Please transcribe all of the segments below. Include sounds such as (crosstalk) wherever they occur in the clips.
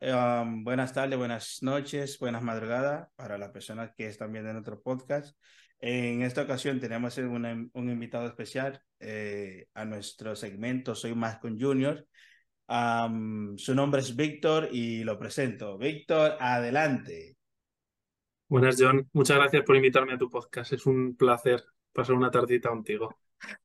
um, buenas tardes, buenas noches, buenas madrugadas para las personas que están viendo nuestro podcast. En esta ocasión tenemos un invitado especial eh, a nuestro segmento Soy Más con Junior. Su nombre es Víctor y lo presento. Víctor, adelante. Buenas, John. Muchas gracias por invitarme a tu podcast. Es un placer pasar una tardita contigo.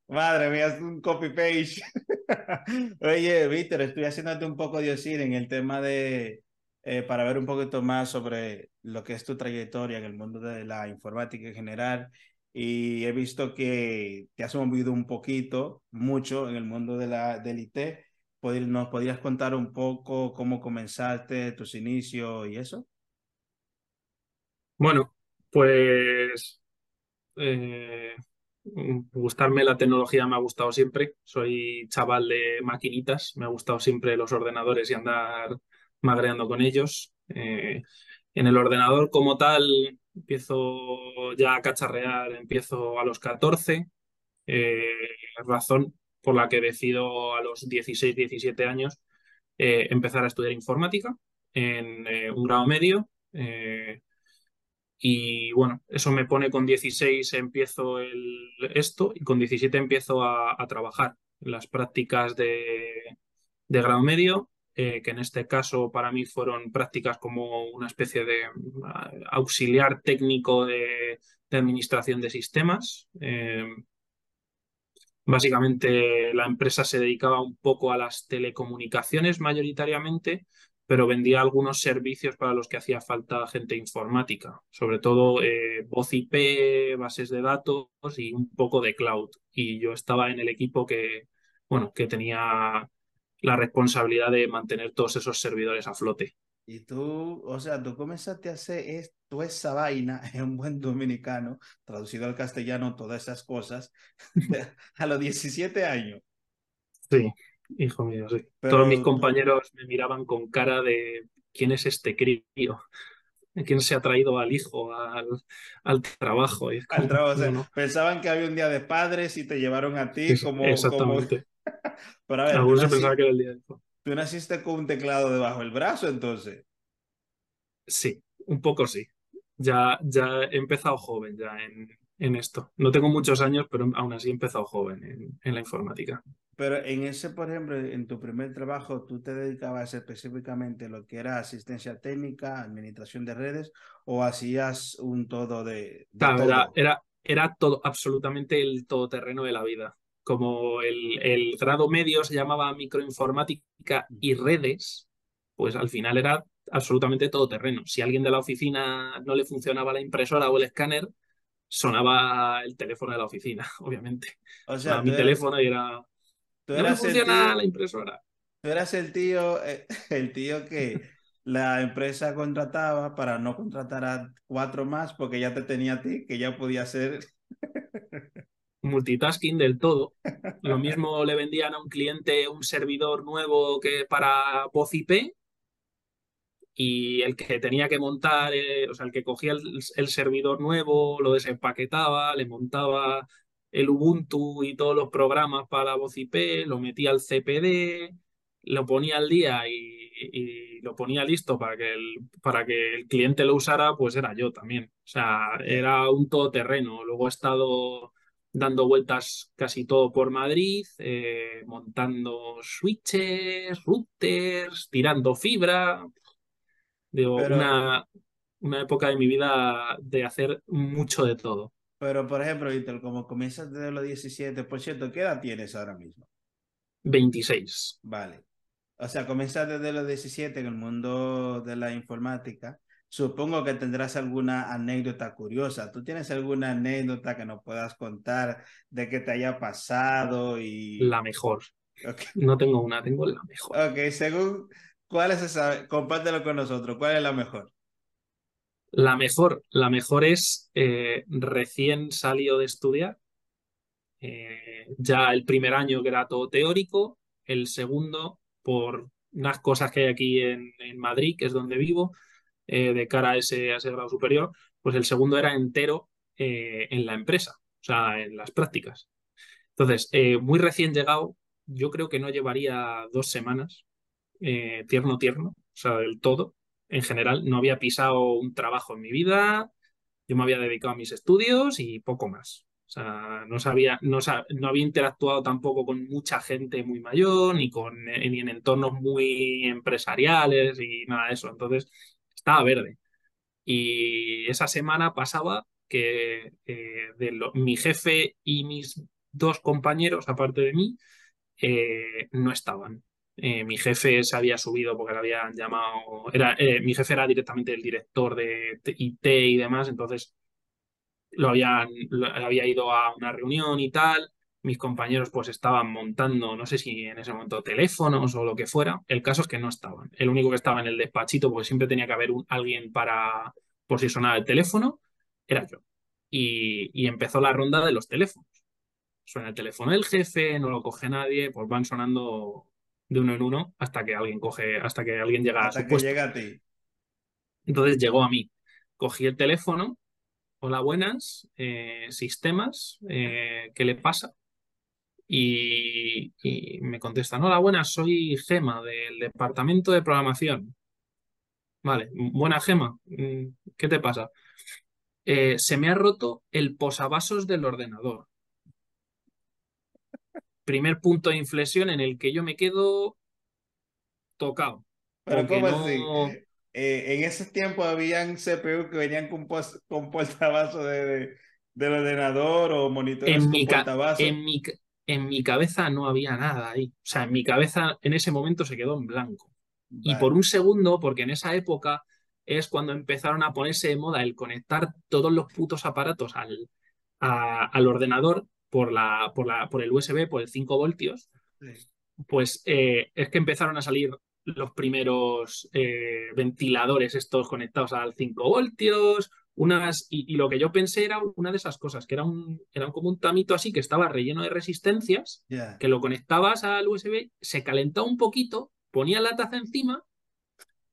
Madre mía, es un copy-page. (laughs) Oye, Víctor, estoy haciéndote un poco de decir en el tema de, eh, para ver un poquito más sobre lo que es tu trayectoria en el mundo de la informática en general. Y he visto que te has movido un poquito, mucho en el mundo de la, del IT. ¿Nos podrías contar un poco cómo comenzaste, tus inicios y eso? Bueno, pues eh, gustarme la tecnología me ha gustado siempre. Soy chaval de maquinitas, me ha gustado siempre los ordenadores y andar magreando con ellos. Eh, en el ordenador como tal empiezo ya a cacharrear, empiezo a los 14, eh, razón por la que decido a los 16, 17 años eh, empezar a estudiar informática en un grado medio. Y bueno, eso me pone con 16 empiezo esto y con 17 empiezo a, trabajar las prácticas de, grado medio, eh, que en este caso para mí fueron prácticas como una especie de ah, auxiliar técnico de, administración de sistemas. Eh, básicamente la empresa se dedicaba un poco a las telecomunicaciones mayoritariamente, pero vendía algunos servicios para los que hacía falta gente informática, sobre todo eh, voz IP, bases de datos y un poco de cloud. Y yo estaba en el equipo que, bueno, que tenía la responsabilidad de mantener todos esos servidores a flote. Y tú, o sea, tú comenzaste a hacer esto, esa vaina (laughs) en un buen dominicano, traducido al castellano, todas esas cosas, (laughs) a los 17 años. Sí. Hijo mío, sí. Todos mis compañeros me miraban con cara de ¿quién es este crío? ¿Quién se ha traído al hijo al, al trabajo? al trabajo Pensaban que había un día de padres y te llevaron a ti como... Exactamente. (laughs) Pero a ver, Algunos que era el día de ¿Tú naciste con un teclado debajo del brazo entonces? Sí, un poco sí. Ya, ya he empezado joven ya en, en esto. No tengo muchos años, pero aún así he empezado joven en, en la informática. Pero en ese, por ejemplo, en tu primer trabajo, tú te dedicabas específicamente a lo que era asistencia técnica, administración de redes, o hacías un todo de. Era, era, era, todo, absolutamente el todoterreno de la vida. Como el, el grado medio se llamaba microinformática y redes, pues al final era absolutamente todoterreno. Si a alguien de la oficina no le funcionaba la impresora o el escáner, sonaba el teléfono de la oficina, (laughs) obviamente. O sea, mi teléfono era Tú eras la impresora. Tú eras el tío, eh, (laughs) el tío que la empresa contrataba para no contratar a cuatro más porque ya te tenía a ti, que ya podía ser (laughs) multitasking del todo. Lo mismo le vendían a un cliente un servidor nuevo que para voz IP y el que tenía que montar, eh, o sea, el que cogía el, servidor nuevo, lo desempaquetaba, le montaba el Ubuntu y todos los programas para voz IP, lo metía al CPD, lo ponía al día y, lo ponía listo para que, el, para que el cliente lo usara, pues era yo también. O sea, era un todoterreno. Luego he estado dando vueltas casi todo por Madrid, eh, montando switches, routers, tirando fibra. Digo, una, una época de mi vida de hacer mucho de todo. Pero, por ejemplo, Víctor, como comienzas desde los 17, por cierto, ¿qué edad tienes ahora mismo? 26. Vale. O sea, comienzas desde los 17 en el mundo de la informática. Supongo que tendrás alguna anécdota curiosa. ¿Tú tienes alguna anécdota que nos puedas contar de que te haya pasado y... La mejor. No tengo una, tengo la mejor. Ok, según... ¿Cuál es esa? Compártelo con nosotros. ¿Cuál es la mejor? La mejor, la mejor es eh, recién salido de estudiar, eh, ya el primer año que era todo teórico, el segundo por unas cosas que hay aquí en, Madrid, que es donde vivo, eh, de cara a ese, a ese, grado superior, pues el segundo era entero en la empresa, o sea, en las prácticas. Entonces, muy recién llegado, yo creo que no llevaría dos semanas, tierno, tierno, sea, del todo, en general. No había pisado un trabajo en mi vida, yo me había dedicado a mis estudios y poco más. O sea, no sabía, no, había interactuado tampoco con mucha gente muy mayor, ni con eh, ni en entornos muy empresariales y nada de eso. Entonces, estaba verde. Y esa semana pasaba que eh, mi jefe y mis dos compañeros, aparte de mí, eh, no estaban. Mi jefe se había subido porque le habían llamado. Era, mi jefe era directamente el director de IT y demás, entonces lo había ido a una reunión y tal. Mis compañeros pues estaban montando, no sé si en ese momento teléfonos o lo que fuera. El caso es que no estaban. El único que estaba en el despachito, porque siempre tenía que haber alguien para, por si sonaba el teléfono, era yo. Y, y empezó la ronda de los teléfonos. Suena el teléfono del jefe, no lo coge nadie, pues van sonando de uno en uno hasta que alguien coge, hasta que alguien llega hasta a que llega a ti. Entonces llegó a mí. Cogí el teléfono hola, buenas, eh, sistemas, eh, ¿qué le pasa? Y, me contestan, hola, buenas, soy Gema del departamento de programación. Vale, buena Gema, mm, ¿qué te pasa? Eh, se me ha roto el posavasos del ordenador. Primer punto de inflexión en el que yo me quedo tocado. Pero ¿cómo así? Eh, en ese tiempo habían CPU que venían con, con portavasos de, del ordenador o monitores en con mi portavasos. En mi, en mi cabeza no había nada ahí. O sea, en mi cabeza en ese momento se quedó en blanco. Y por un segundo, porque en esa época es cuando empezaron a ponerse de moda el conectar todos los putos aparatos al, al ordenador por, la, por, la, por el USB, por el 5 voltios, pues eh, es que empezaron a salir los primeros eh, ventiladores estos conectados al 5 voltios, unas, y, lo que yo pensé era una de esas cosas, que era un, era como un tamito así que estaba relleno de resistencias, que lo conectabas al USB, se calentaba un poquito, ponía la taza encima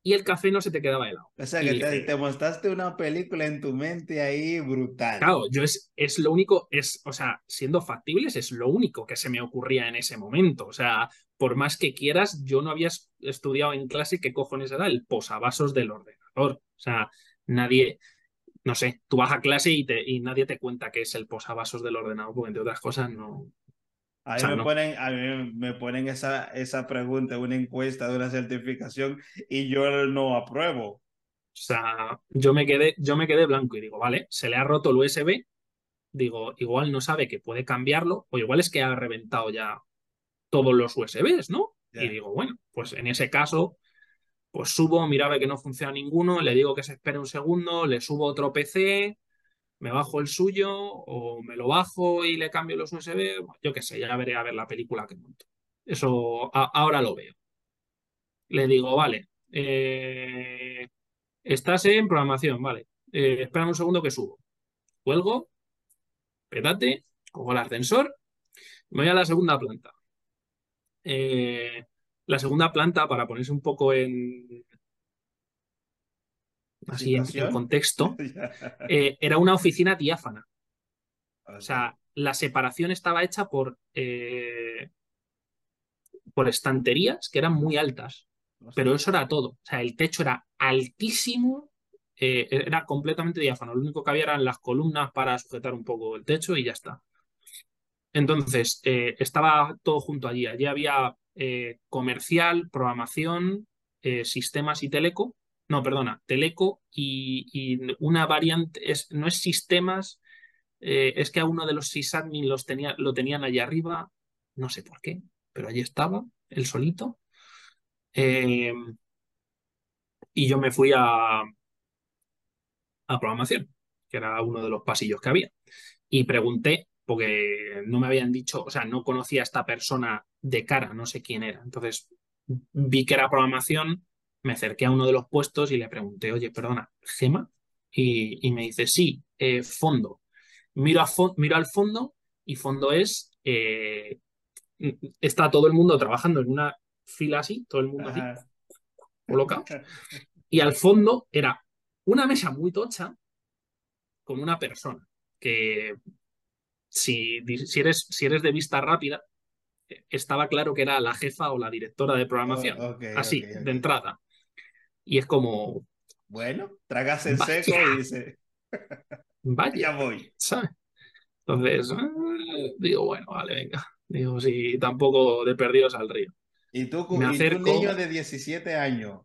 y el café no se te quedaba helado. O sea, que te, mostraste una película en tu mente ahí brutal. Claro, yo es, es lo único, es, o sea, siendo factibles, es lo único que se me ocurría en ese momento. O sea, por más que quieras, yo no había estudiado en clase qué cojones era el posavasos del ordenador. O sea, nadie, no sé, tú vas a clase y, te, y nadie te cuenta qué es el posavasos del ordenador, porque entre otras cosas no, a mí, me, ponen, a mí me ponen esa, esa pregunta, una encuesta de una certificación y yo no apruebo. O sea, yo me quedé, yo me quedé blanco y digo, vale, se le ha roto el USB, digo, igual no sabe que puede cambiarlo, o igual es que ha reventado ya todos los USBs, ¿no? Y digo, bueno, pues en ese caso, pues subo, mira que no funciona ninguno, le digo que se espere un segundo, le subo otro PC, me bajo el suyo o me lo bajo y le cambio los USB, yo qué sé, ya veré a ver la película que monto. Eso ahora lo veo. Le digo, vale, eh, estás en programación, vale, eh, espera un segundo que subo. Cuelgo, pétate, cojo el ascensor, me voy a la segunda planta. Eh, la segunda planta, para ponerse un poco en, así en, contexto, (laughs) eh, era una oficina diáfana. O sea, la separación estaba hecha por, eh, por estanterías que eran muy altas, pero eso era todo. O sea, el techo era altísimo, eh, era completamente diáfano. Lo único que había eran las columnas para sujetar un poco el techo y ya está. Entonces, estaba todo junto allí. Allí había comercial, programación, sistemas y teleco no, perdona, Teleco y, una variante, es, no es sistemas, eh, es que a uno de los sysadmin los tenía, lo tenían allá arriba, no sé por qué, pero allí estaba, el solito. Eh, y yo me fui a, a programación, que era uno de los pasillos que había. Y pregunté, porque no me habían dicho, o sea, no conocía a esta persona de cara, no sé quién era. Entonces vi que era programación me acerqué a uno de los puestos y le pregunté, oye, perdona, Gema, y, me dice, sí, eh, fondo. Miro, a miro al fondo y fondo es, eh, está todo el mundo trabajando en una fila así, todo el mundo así, colocado. (laughs) Y al fondo era una mesa muy tocha con una persona que si, si, eres, si eres de vista rápida, estaba claro que era la jefa o la directora de programación. Oh, así, de entrada. Y es como. Bueno, tragas el seco y dice. (laughs) Vaya. ya voy. ¿sabes? Entonces, eh, digo, bueno, vale, venga. Digo, sí, tampoco de perdidos al río. ¿Y tú, Me acerco... un niño de 17 años?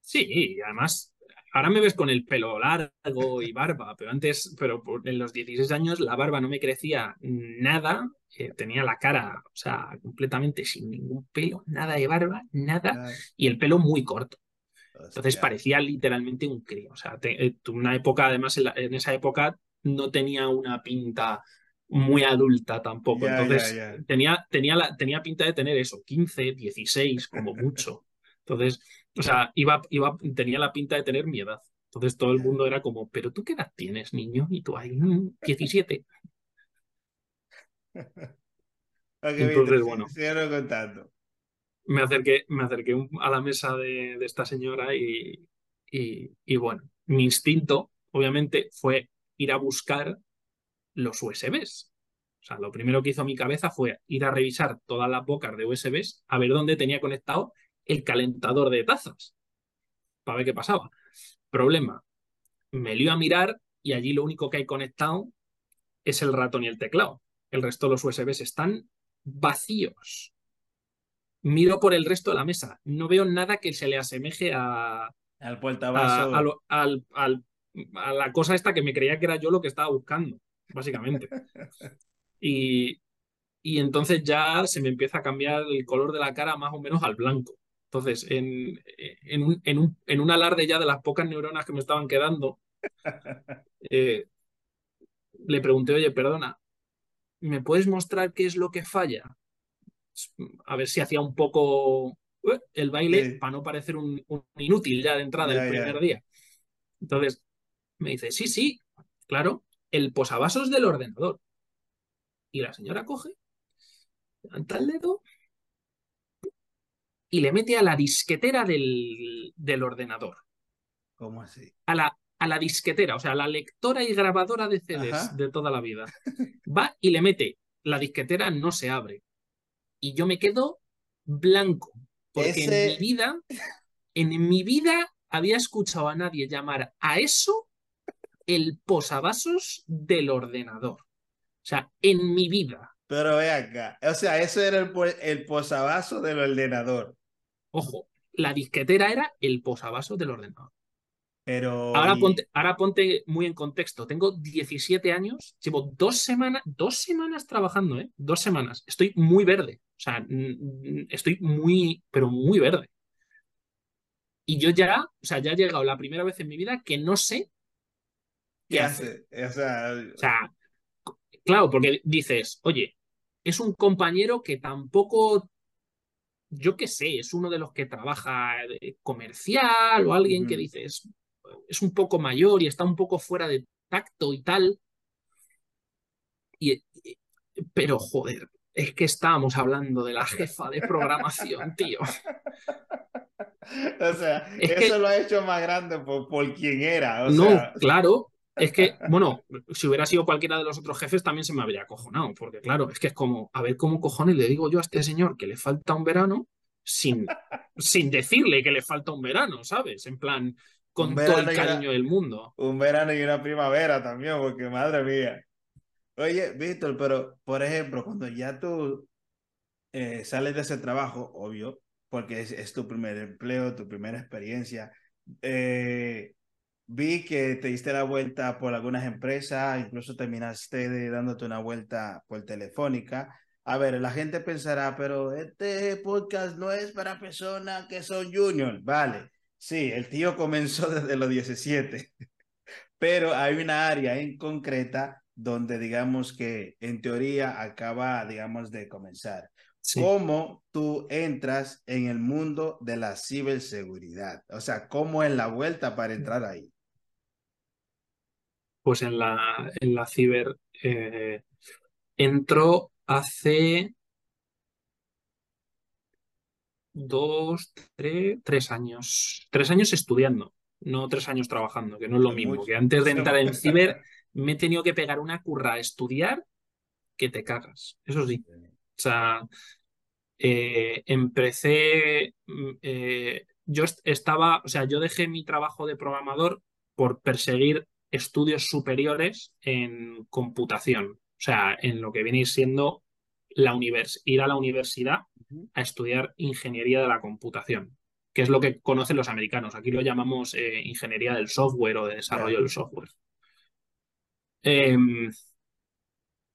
Sí, además, ahora me ves con el pelo largo y barba, pero antes, pero en los 16 años la barba no me crecía nada, eh, tenía la cara, o sea, completamente sin ningún pelo, nada de barba, nada, y el pelo muy corto. Entonces parecía literalmente un crío. O sea, eh, una época, además, en, esa época no tenía una pinta muy adulta tampoco. Entonces Tenía, tenía, la, tenía pinta de tener eso, 15, 16, como (laughs) mucho. Entonces, o sea, iba, iba, tenía la pinta de tener mi edad. Entonces todo el mundo era como, pero tú qué edad tienes, niño? Y tú (laughs) ahí, 17. Entonces, bueno. contando me acerqué, me acerqué a la mesa de, esta señora y, y, bueno, mi instinto, obviamente, fue ir a buscar los USBs. O sea, lo primero que hizo mi cabeza fue ir a revisar todas las bocas de USBs a ver dónde tenía conectado el calentador de tazas para ver qué pasaba. Problema, me lío a mirar y allí lo único que hay conectado es el ratón y el teclado. El resto de los USBs están vacíos miro por el resto de la mesa. No veo nada que se le asemeje a. Al portavasos. A, a, la cosa esta que me creía que era yo lo que estaba buscando, básicamente. y, y entonces ya se me empieza a cambiar el color de la cara más o menos al blanco. Entonces, en, en, un, en, un, en un alarde ya de las pocas neuronas que me estaban quedando, (laughs) eh, le pregunté, oye, perdona, ¿me puedes mostrar qué es lo que falla? A ver si hacía un poco eh, el baile para no parecer un, inútil ya de entrada el primer día. Entonces me dice, sí, sí, claro, el posavasos del ordenador. Y la señora coge, levanta el dedo y le mete a la disquetera del, del ordenador. ¿Cómo así? A la, a la disquetera, o sea, a la lectora y grabadora de CDs de toda la vida. (laughs) Va y le mete, la disquetera no se abre y yo me quedo blanco, porque en mi vida, en mi vida había escuchado a nadie llamar a eso el posavasos del ordenador. O sea, en mi vida. Pero ve acá, o sea, eso era el, el posavasos del ordenador. Ojo, la disquetera era el posavasos del ordenador. Pero... Ahora, ponte, ahora ponte muy en contexto. Tengo 17 años, llevo dos semanas, dos semanas trabajando, ¿eh? Dos semanas. Estoy muy verde. O sea, estoy muy, pero muy verde. Y yo ya, o sea, ya he llegado la primera vez en mi vida que no sé qué, hace. O sea, claro, porque dices, oye, es un compañero que tampoco, yo qué sé, es uno de los que trabaja comercial o alguien que dices, es un poco mayor y está un poco fuera de tacto y tal. Y, pero joder, es que estábamos hablando de la (laughs) jefa de programación, tío. O sea, eso lo ha hecho más grande por, por quien era. no, claro. Es que, (laughs) bueno, si hubiera sido cualquiera de los otros jefes también se me habría acojonado, porque claro, es que es como, a ver cómo cojones le digo yo a este señor que le falta un verano sin, (laughs) sin decirle que le falta un verano, ¿sabes? En plan, con todo el cariño del mundo. Un verano y una primavera también, porque madre mía. Oye, Víctor, pero por ejemplo, cuando ya tú eh, sales de ese trabajo, obvio, porque es, tu primer empleo, tu primera experiencia, eh, vi que te diste la vuelta por algunas empresas, incluso terminaste dándote una vuelta por telefónica. A ver, la gente pensará, pero este podcast no es para personas que son junior. Vale, Sí, el tío comenzó (laughs) desde los 17, pero hay una área en concreta donde digamos que en teoría acaba, digamos, de comenzar. ¿Cómo tú entras en el mundo de la ciberseguridad? O sea, ¿cómo es la vuelta para entrar ahí? Pues en la, en la ciber eh, entró hace dos, tres, tres años. Tres años estudiando, no tres años trabajando, que no es lo mismo. Que antes de entrar en ciber me he tenido que pegar una curra a estudiar que te cagas. Eso sí. O sea, eh, empecé, mm, eh, yo estaba, o sea, yo dejé mi trabajo de programador por perseguir estudios superiores en computación, o sea, en lo que viene siendo la univers ir a la universidad a estudiar ingeniería de la computación, que es lo que conocen los americanos. Aquí lo llamamos eh, ingeniería del software o de desarrollo del software. Em,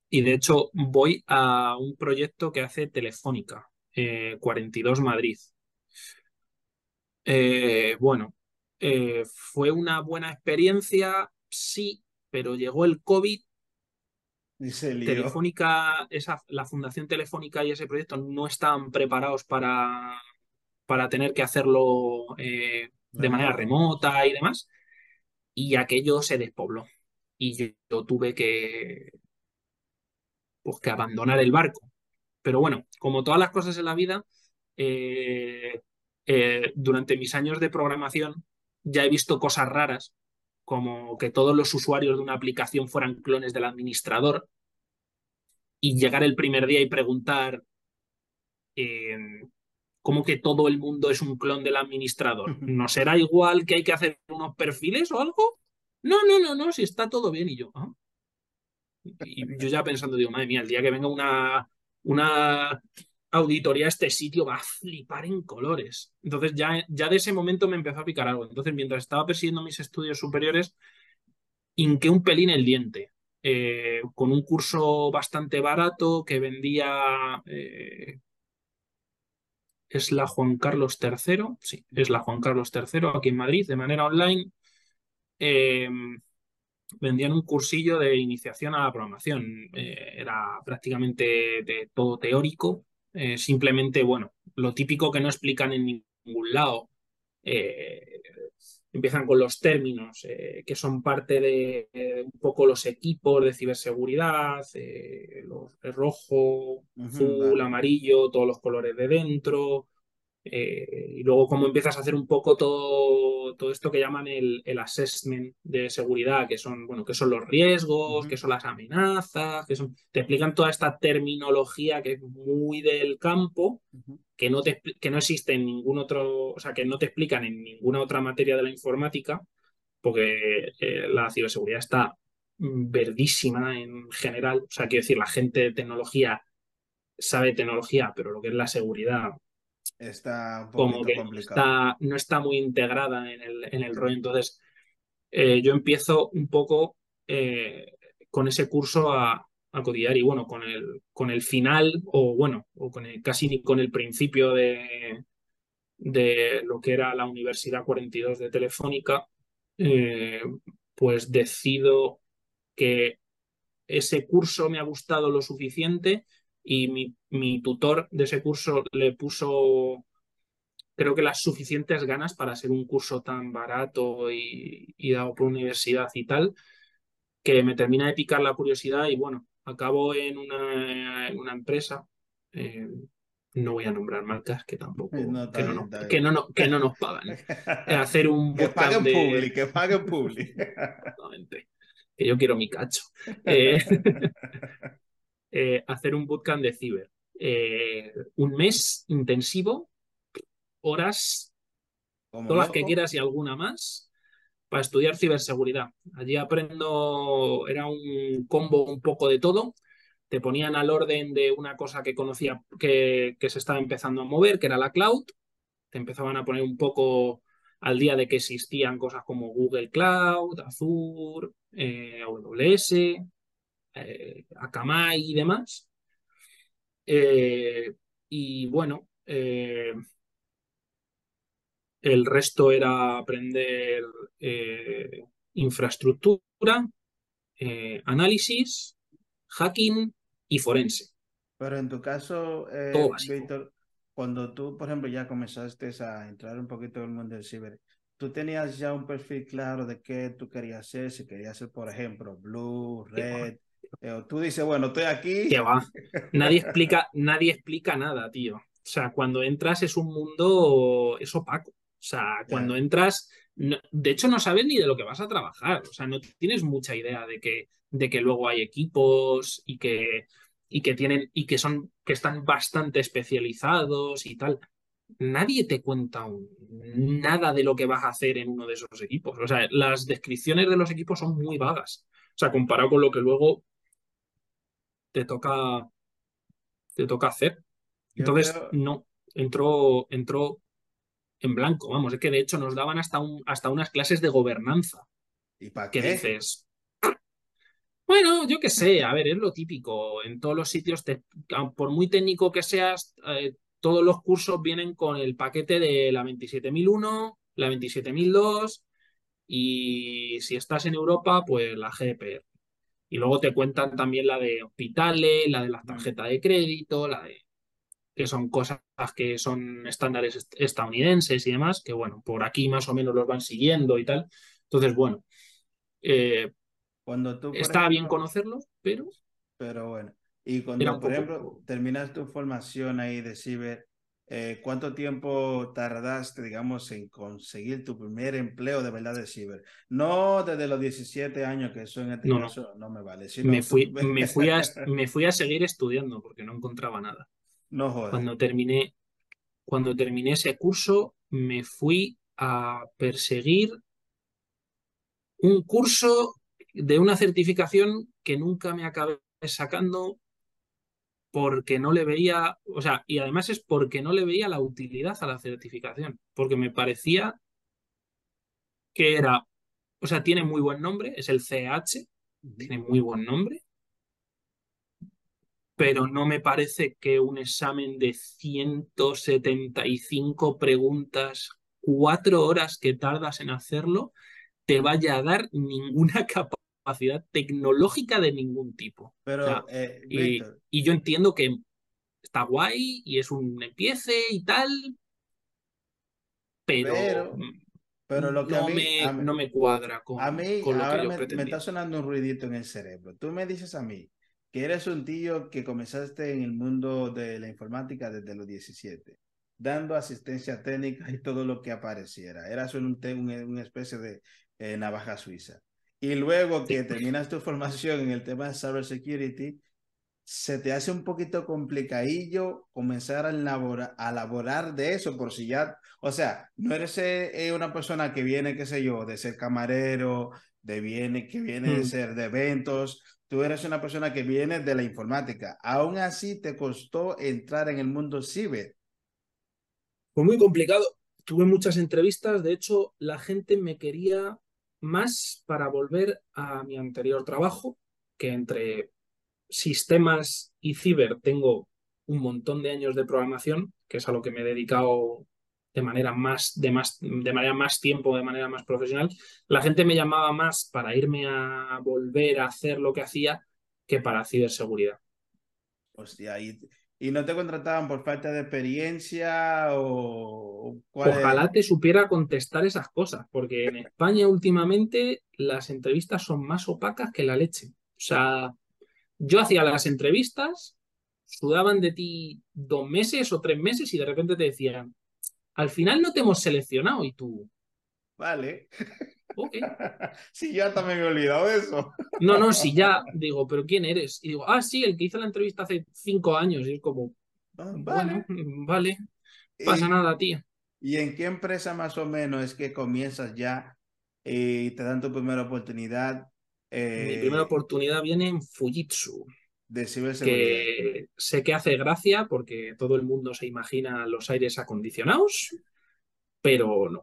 y de hecho voy a un proyecto que hace Telefónica, 42 eh, Madrid. Eh, bueno, fue una buena experiencia, sí, pero llegó el COVID Telefónica, esa, la Fundación Telefónica y ese proyecto no estaban preparados para, para tener que hacerlo eh, de manera remota y demás. Y aquello se despobló. Y yo, tuve que, pues, que abandonar el barco. Pero bueno, como todas las cosas en la vida, eh, eh, durante mis años de programación ya he visto cosas raras como que todos los usuarios de una aplicación fueran clones del administrador y llegar el primer día y preguntar eh, cómo que todo el mundo es un clon del administrador. ¿No será igual que hay que hacer unos perfiles o algo? No, no, no, no, si está todo bien y yo. Ah". Y yo ya pensando, digo, madre mía, el día que venga una, una auditoría a este sitio va a flipar en colores. Entonces ya, ya de ese momento me empezó a picar algo. Entonces mientras estaba persiguiendo mis estudios superiores, hinqué un pelín el diente. Eh, con un curso bastante barato que vendía... Eh, es la Juan Carlos III, sí, es la Juan Carlos III aquí en Madrid, de manera online. Eh, vendían un cursillo de iniciación a la programación. era prácticamente de todo teórico, eh, simplemente, bueno, lo típico que no explican en ningún lado. Eh, empiezan con los términos eh, que son parte de un poco los equipos de ciberseguridad, los, el rojo, azul, amarillo, todos los colores de dentro, eh, y luego cómo empiezas a hacer un poco todo, todo esto que llaman el, el, assessment de seguridad, que son, bueno, que son los riesgos, que son las amenazas, que son, te explican toda esta terminología que es muy del campo, que, no te, que no existe en ningún otro, o sea, que no te explican en ninguna otra materia de la informática, porque eh, la ciberseguridad está verdísima en general, o sea, quiero decir, la gente de tecnología sabe tecnología, pero lo que es la seguridad Está un como que Está, no está muy integrada en el, en el rol. Entonces, eh, yo empiezo un poco eh, con ese curso a, a codillar y bueno, con el, con el final, o bueno, o con el, casi con el principio de, de lo que era la Universidad 42 de Telefónica, eh, pues decido que ese curso me ha gustado lo suficiente y mi, mi tutor de ese curso le puso creo que las suficientes ganas para ser un curso tan barato y, dado por universidad y tal, que me termina de picar la curiosidad y bueno, acabo en una, en una empresa, eh, no voy a nombrar marcas que tampoco, que, no, que, no, que, no, nos pagan. hacer un (laughs) que paguen de... que paguen public. (laughs) Que yo quiero mi cacho. (laughs) Eh, Eh, hacer un bootcamp de ciber. Eh, un mes intensivo, horas, todas las que quieras y alguna más, para estudiar ciberseguridad. Allí aprendo, era un combo un poco de todo. Te ponían al orden de una cosa que conocía que, se estaba empezando a mover, que era la cloud. Te empezaban a poner un poco al día de que existían cosas como Google Cloud, Azure, eh, AWS, eh, Akamai y demás. Eh, y bueno, eh, el resto era aprender infraestructura, análisis, hacking y forense. Pero en tu caso, Víctor, cuando tú, por ejemplo, ya comenzaste a entrar un poquito en el mundo del ciber, tú tenías ya un perfil claro de qué tú querías hacer, si querías ser, por ejemplo, Blue, Red, Tú dices, bueno, estoy aquí. va. Nadie explica, nadie explica nada, tío. O sea, cuando entras es un mundo, es opaco. O sea, cuando entras, de hecho no sabes ni de lo que vas a trabajar. O sea, no tienes mucha idea de que, de que luego hay equipos y que, y que tienen, y que son, que están bastante especializados y tal. nadie te cuenta nada de lo que vas a hacer en uno de esos equipos. O sea, las descripciones de los equipos son muy vagas. O sea, comparado con lo que luego te toca, te toca hacer. Entonces, no, entró, entró en blanco. Vamos, es que de hecho nos daban hasta, un, hasta unas clases de gobernanza. ¿Y para qué? dices, bueno, yo qué sé, a ver, es lo típico. En todos los sitios, por muy técnico que seas, eh, todos los cursos vienen con el paquete de la 27001, la 27002 y si estás en Europa, pues la GDPR. Y luego te cuentan también la de hospitales, la de la tarjeta de crédito, la de que son cosas que son estándares estadounidenses y demás, que bueno, por aquí más o menos los van siguiendo y tal. Entonces, bueno, eh, cuando tú, está bien conocerlos, pero... Pero bueno, y cuando, por ejemplo, terminas tu formación ahí de ciber, eh, ¿cuánto tiempo tardaste, digamos, en conseguir tu primer empleo de verdad de ciber? No desde los 17 años, que eso en este no, caso no. me vale. me, fui, (laughs) me, fui a, me fui a seguir estudiando porque no encontraba nada. No jodas. Cuando terminé, cuando terminé ese curso, me fui a perseguir un curso de una certificación que nunca me acabé sacando porque no le veía, o sea, y además es porque no le veía la utilidad a la certificación, porque me parecía que era, o sea, tiene muy buen nombre, es el CH, tiene muy buen nombre, pero no me parece que un examen de 175 preguntas, cuatro horas que tardas en hacerlo, te vaya a dar ninguna (laughs) capacidad tecnológica de ningún tipo. Pero, eh, y, yo entiendo que está guay y es un empiece y tal, pero, pero, lo que no, me, no me cuadra con, a mí, con lo ahora que me, está sonando un ruidito en el cerebro. Tú me dices a mí que eres un tío que comenzaste en el mundo de la informática desde los 17 dando asistencia técnica y todo lo que apareciera. Eras un, una especie de eh, navaja suiza. Y luego que terminas tu (laughs) formación en el tema de cybersecurity, se te hace un poquito complicadillo comenzar a elaborar, a elaborar de eso, por si ya, o sea, no eres eh, una persona que viene, qué sé yo, de ser camarero, de viene, que viene de mm. ser de eventos, tú eres una persona que viene de la informática. Aún así te costó entrar en el mundo ciber. Fue muy complicado. Tuve muchas entrevistas, de hecho, la gente me quería más para volver a mi anterior trabajo, que entre sistemas y ciber tengo un montón de años de programación, que es a lo que me he dedicado de manera más, de más, de manera más tiempo, de manera más profesional. La gente me llamaba más para irme a volver a hacer lo que hacía que para ciberseguridad. Hostia, y y no te contrataban por falta de experiencia o Ojalá te supiera contestar esas cosas, porque en España últimamente las entrevistas son más opacas que la leche. O sea, yo hacía las entrevistas, sudaban de ti dos meses o tres meses y de repente te decían, al final no te hemos seleccionado y tú. Vale. Ok. (laughs) Sí, ya también me he olvidado de eso. No, no, sí, ya digo, pero ¿quién eres? Y digo, ah, sí, el que hizo la entrevista hace cinco años. Y es como, ah, vale. bueno, vale, pasa nada, tío. ¿Y en qué empresa más o menos es que comienzas ya y te dan tu primera oportunidad? Mi primera eh, oportunidad viene en Fujitsu. De. Que sé que hace gracia porque todo el mundo se imagina los aires acondicionados, pero no.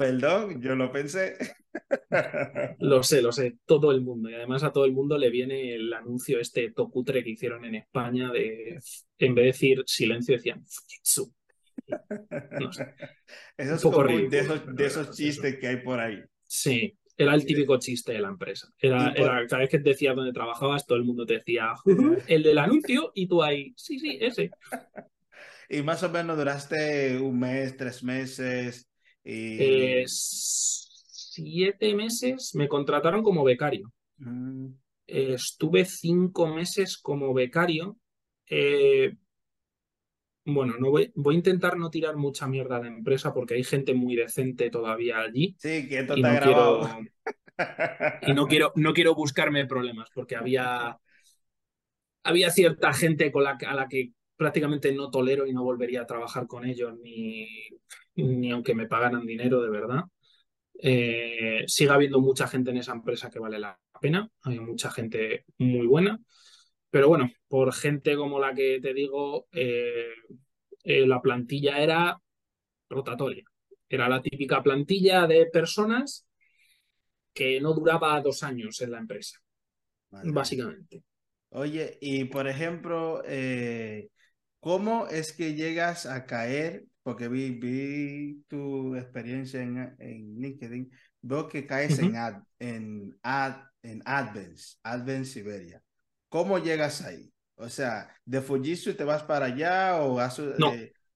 Perdón, yo lo pensé. (laughs) lo sé, lo sé, todo el mundo. Y además a todo el mundo le viene el anuncio este tocutre que hicieron en España de, en vez de decir silencio, decían Fujitsu. No sé. Eso es como de esos, de esos chistes que hay por ahí. Sí, era el típico chiste de la empresa. Era, cada vez que te decías dónde trabajabas, todo el mundo te decía (laughs) el del anuncio y tú ahí, sí, sí, ese. (laughs) Y más o menos duraste un mes, tres meses. Eh, siete meses me contrataron como becario. Mm. estuve cinco meses como becario. Eh, bueno, no voy, voy, a intentar no tirar mucha mierda a la empresa porque hay gente muy decente todavía allí. Sí, que esto está grabado. (laughs) y no quiero, no quiero buscarme problemas porque había, había cierta gente con la, a la que prácticamente no tolero y no volvería a trabajar con ellos ni, ni aunque me pagaran dinero de verdad. Eh, sigue habiendo mucha gente en esa empresa que vale la pena, hay mucha gente muy buena, pero bueno, por gente como la que te digo, eh, eh, la plantilla era rotatoria. Era la típica plantilla de personas que no duraba dos años en la empresa, básicamente. Oye, y por ejemplo, ¿cómo es que llegas a caer porque vi, vi tu experiencia en, en LinkedIn, veo que caes en, ad, en, ad, en Advance, Advance Siberia. ¿Cómo llegas ahí? O sea, ¿de Fujitsu te vas para allá o has, No,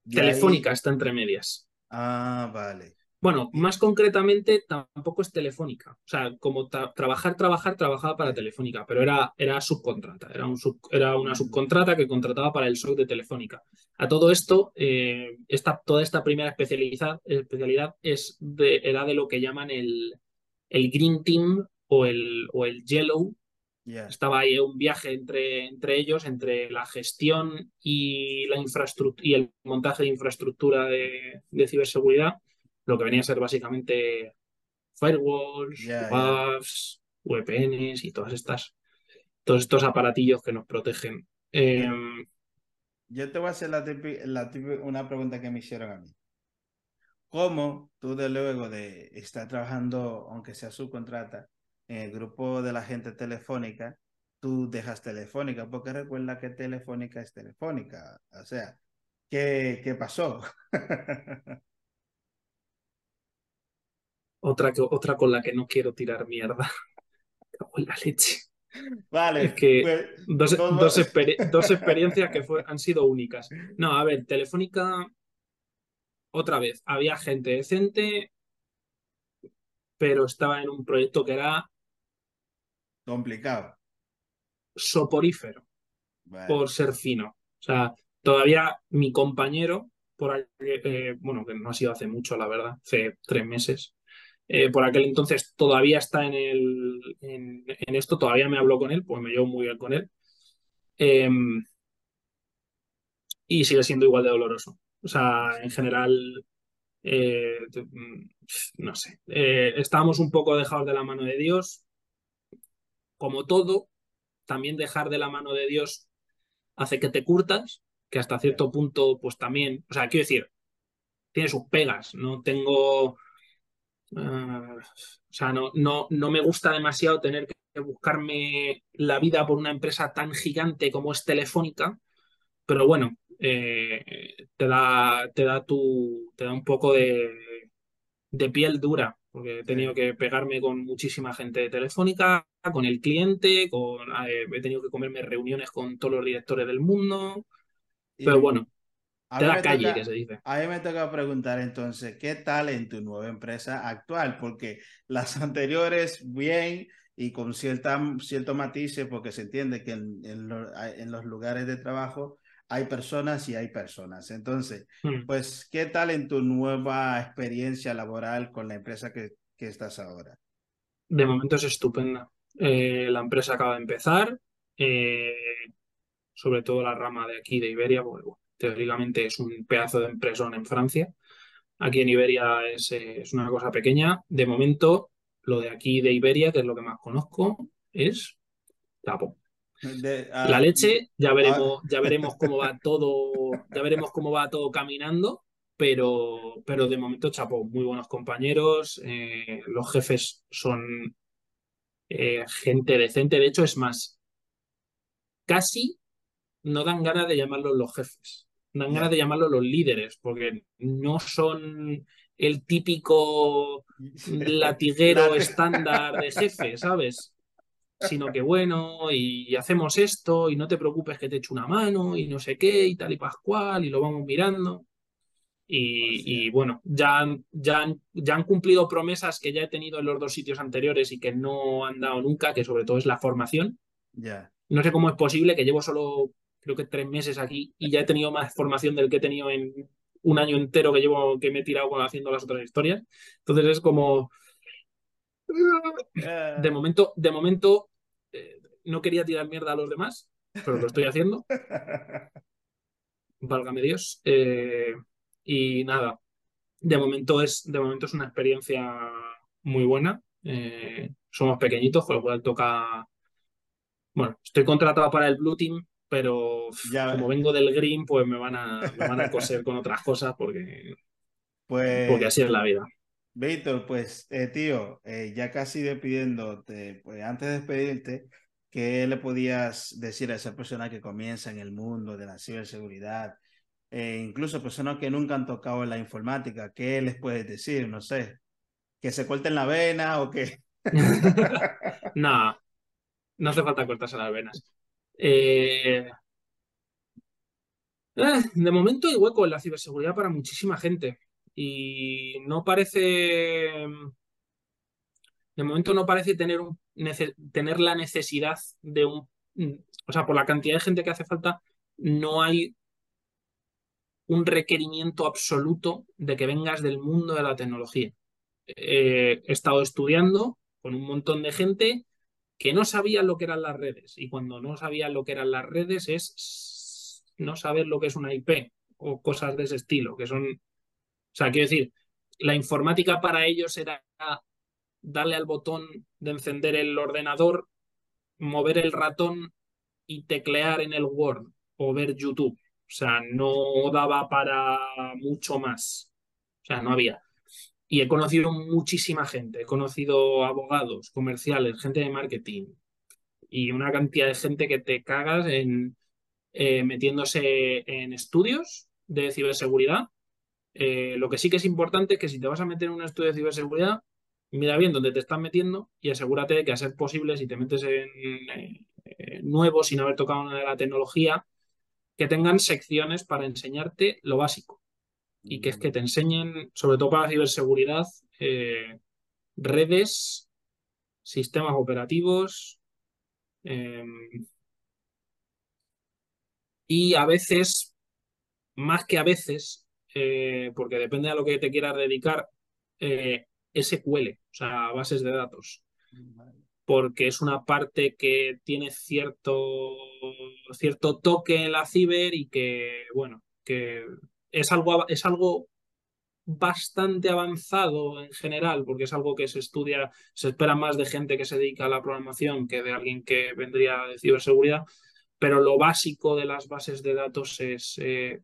Telefónica está entre medias. Ah, vale. Bueno, más concretamente tampoco es telefónica. O sea, como trabajar, trabajar, trabajaba para telefónica, pero era, era subcontrata. Era, un era una subcontrata que contrataba para el SOC de telefónica. A todo esto, eh, esta, toda esta primera especialidad, especialidad es de, era de lo que llaman el, el Green Team o el, o el Yellow. Estaba ahí un viaje entre, entre ellos, entre la gestión y, la infraestructura, y el montaje de infraestructura de, de ciberseguridad lo que venía a ser básicamente firewalls, yeah, VPNs y todas estas, todos estos aparatillos que nos protegen. Em, Yo te voy a hacer la una pregunta que me hicieron a mí. ¿Cómo tú de luego de estar trabajando, aunque sea subcontrata, en el grupo de la gente telefónica, tú dejas telefónica? Porque recuerda que telefónica es telefónica. O sea, ¿qué, qué pasó? (laughs) Otra, otra con la que no quiero tirar mierda. (laughs) Cago la leche. Vale. Es que pues, dos, dos, experiencias que han sido únicas. No, a ver, Telefónica, otra vez, había gente decente, pero estaba en un proyecto que era complicado. Soporífero, por ser fino. O sea, todavía mi compañero, por eh, bueno, que no ha sido hace mucho, la verdad, hace tres meses, eh, por aquel entonces todavía está en, el, en, esto, todavía me hablo con él, pues me llevo muy bien con él. Em, y sigue siendo igual de doloroso. O sea, en general, eh, no sé, eh, estábamos un poco dejados de la mano de Dios. Como todo, también dejar de la mano de Dios hace que te curtas, que hasta cierto punto, pues también, o sea, quiero decir, tiene sus pegas. No tengo Ah, o sea, no, no, no me gusta demasiado tener que buscarme la vida por una empresa tan gigante como es Telefónica, pero bueno, eh, te, da, te, da tu, te da un poco de, de piel dura, porque he tenido que pegarme con muchísima gente de Telefónica, con el cliente, con, eh, he tenido que comerme reuniones con todos los directores del mundo, pero bueno, a calle, que se dice. A mí me toca preguntar entonces, ¿qué tal en tu nueva empresa actual? Porque las (laughs) anteriores, bien y con cierta, cierto matices, porque se entiende que en, en, los lugares de trabajo hay personas y hay personas. Entonces, hmm. pues, ¿qué tal en tu nueva experiencia laboral con la empresa que, que estás ahora? De momento es estupenda. Eh, la empresa acaba de empezar, eh, sobre todo la rama de aquí de Iberia, porque bueno, teóricamente es un pedazo de empresón en Francia. Aquí en Iberia es, eh, es, una cosa pequeña. De momento, lo de aquí de Iberia, que es lo que más conozco, es Japón. Ah, la leche, ya veremos, ah. ya veremos cómo va todo, ya veremos cómo va todo caminando, pero, pero de momento chapo, muy buenos compañeros, eh, los jefes son eh, gente decente, de hecho es más, casi no dan ganas de llamarlos los jefes, dan ganas de llamarlos los líderes, porque no son el típico (laughs) latiguero estándar de jefe, ¿sabes? Sino que bueno, y hacemos esto, y no te preocupes que te echo una mano, y no sé qué, y tal y pascual, y lo vamos mirando. Y, bueno, ya, ya, ya han cumplido promesas que ya he tenido en los dos sitios anteriores y que no han dado nunca, que sobre todo es la formación. Ya. No sé cómo es posible que llevo solo creo que tres meses aquí y ya he tenido más formación del que he tenido en un año entero que llevo que me he tirado haciendo las otras historias. Entonces es como eh. de momento, de momento eh, no quería tirar mierda a los demás, pero lo estoy haciendo. (laughs) válgame Dios. Eh, y nada, de momento es, de momento es una experiencia muy buena. Eh, somos pequeñitos, con lo cual toca. Bueno, estoy contratado para el Blue Team, pero como vengo del Green, pues me van a, me van a coser con otras cosas porque, pues, porque así es la vida. Víctor, pues eh, tío, eh, ya casi despidiéndote, pues antes de despedirte, ¿qué le podías decir a esa persona que comienza en el mundo de la ciberseguridad? Eh, incluso personas que nunca han tocado en la informática, ¿qué les puedes decir? No sé, que se corten la vena o que... (laughs) no, no hace falta cortarse las venas. Eh, eh, de momento hay hueco en la ciberseguridad para muchísima gente y no parece, de momento no parece tener, un, tener la necesidad de un, o sea, por la cantidad de gente que hace falta, no hay un requerimiento absoluto de que vengas del mundo de la tecnología. Eh, he estado estudiando con un montón de gente que no sabía lo que eran las redes y cuando no sabían lo que eran las redes es no saber lo que es una IP o cosas de ese estilo, que son, o sea, quiero decir, la informática para ellos era darle al botón de encender el ordenador, mover el ratón y teclear en el Word o ver YouTube. O sea, no daba para mucho más. O sea, no había. Y he conocido muchísima gente. He conocido abogados, comerciales, gente de marketing y una cantidad de gente que te cagas en eh, metiéndose en estudios de ciberseguridad. Eh, lo que sí que es importante es que si te vas a meter en un estudio de ciberseguridad, mira bien dónde te estás metiendo y asegúrate de que a ser posible, si te metes en eh, nuevo sin haber tocado nada de la tecnología, que tengan secciones para enseñarte lo básico y que es que te enseñen, sobre todo para ciberseguridad, eh, redes, sistemas operativos em, y a veces, más que a veces, eh, porque depende de lo que te quieras dedicar, eh, SQL, o sea, bases de datos. Porque es una parte que tiene cierto, cierto toque en la ciber y que, bueno, que es algo, es algo bastante avanzado en general, porque es algo que se estudia, se espera más de gente que se dedica a la programación que de alguien que vendría de ciberseguridad, pero lo básico de las bases de datos es, eh,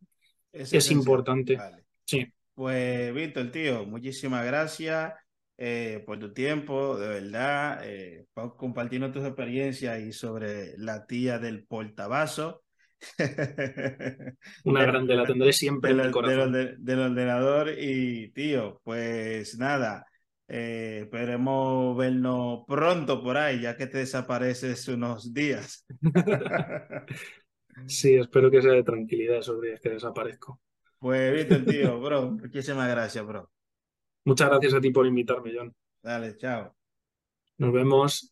es, importante. Sí. Pues Víctor, tío, muchísimas gracias. Eh, por tu tiempo, de verdad, eh, compartiendo tus experiencias y sobre la tía del portabazo. (laughs) Una grande, la tendré siempre en el corazón. Del, ordenador y, tío, pues nada, eh, esperemos vernos pronto por ahí, ya que te desapareces unos días. (laughs) sí, espero que sea de tranquilidad esos días que desaparezco. Pues, viste, tío, bro, muchísimas gracias, bro. Muchas gracias a ti por invitarme, John. Dale, chao. Nos vemos.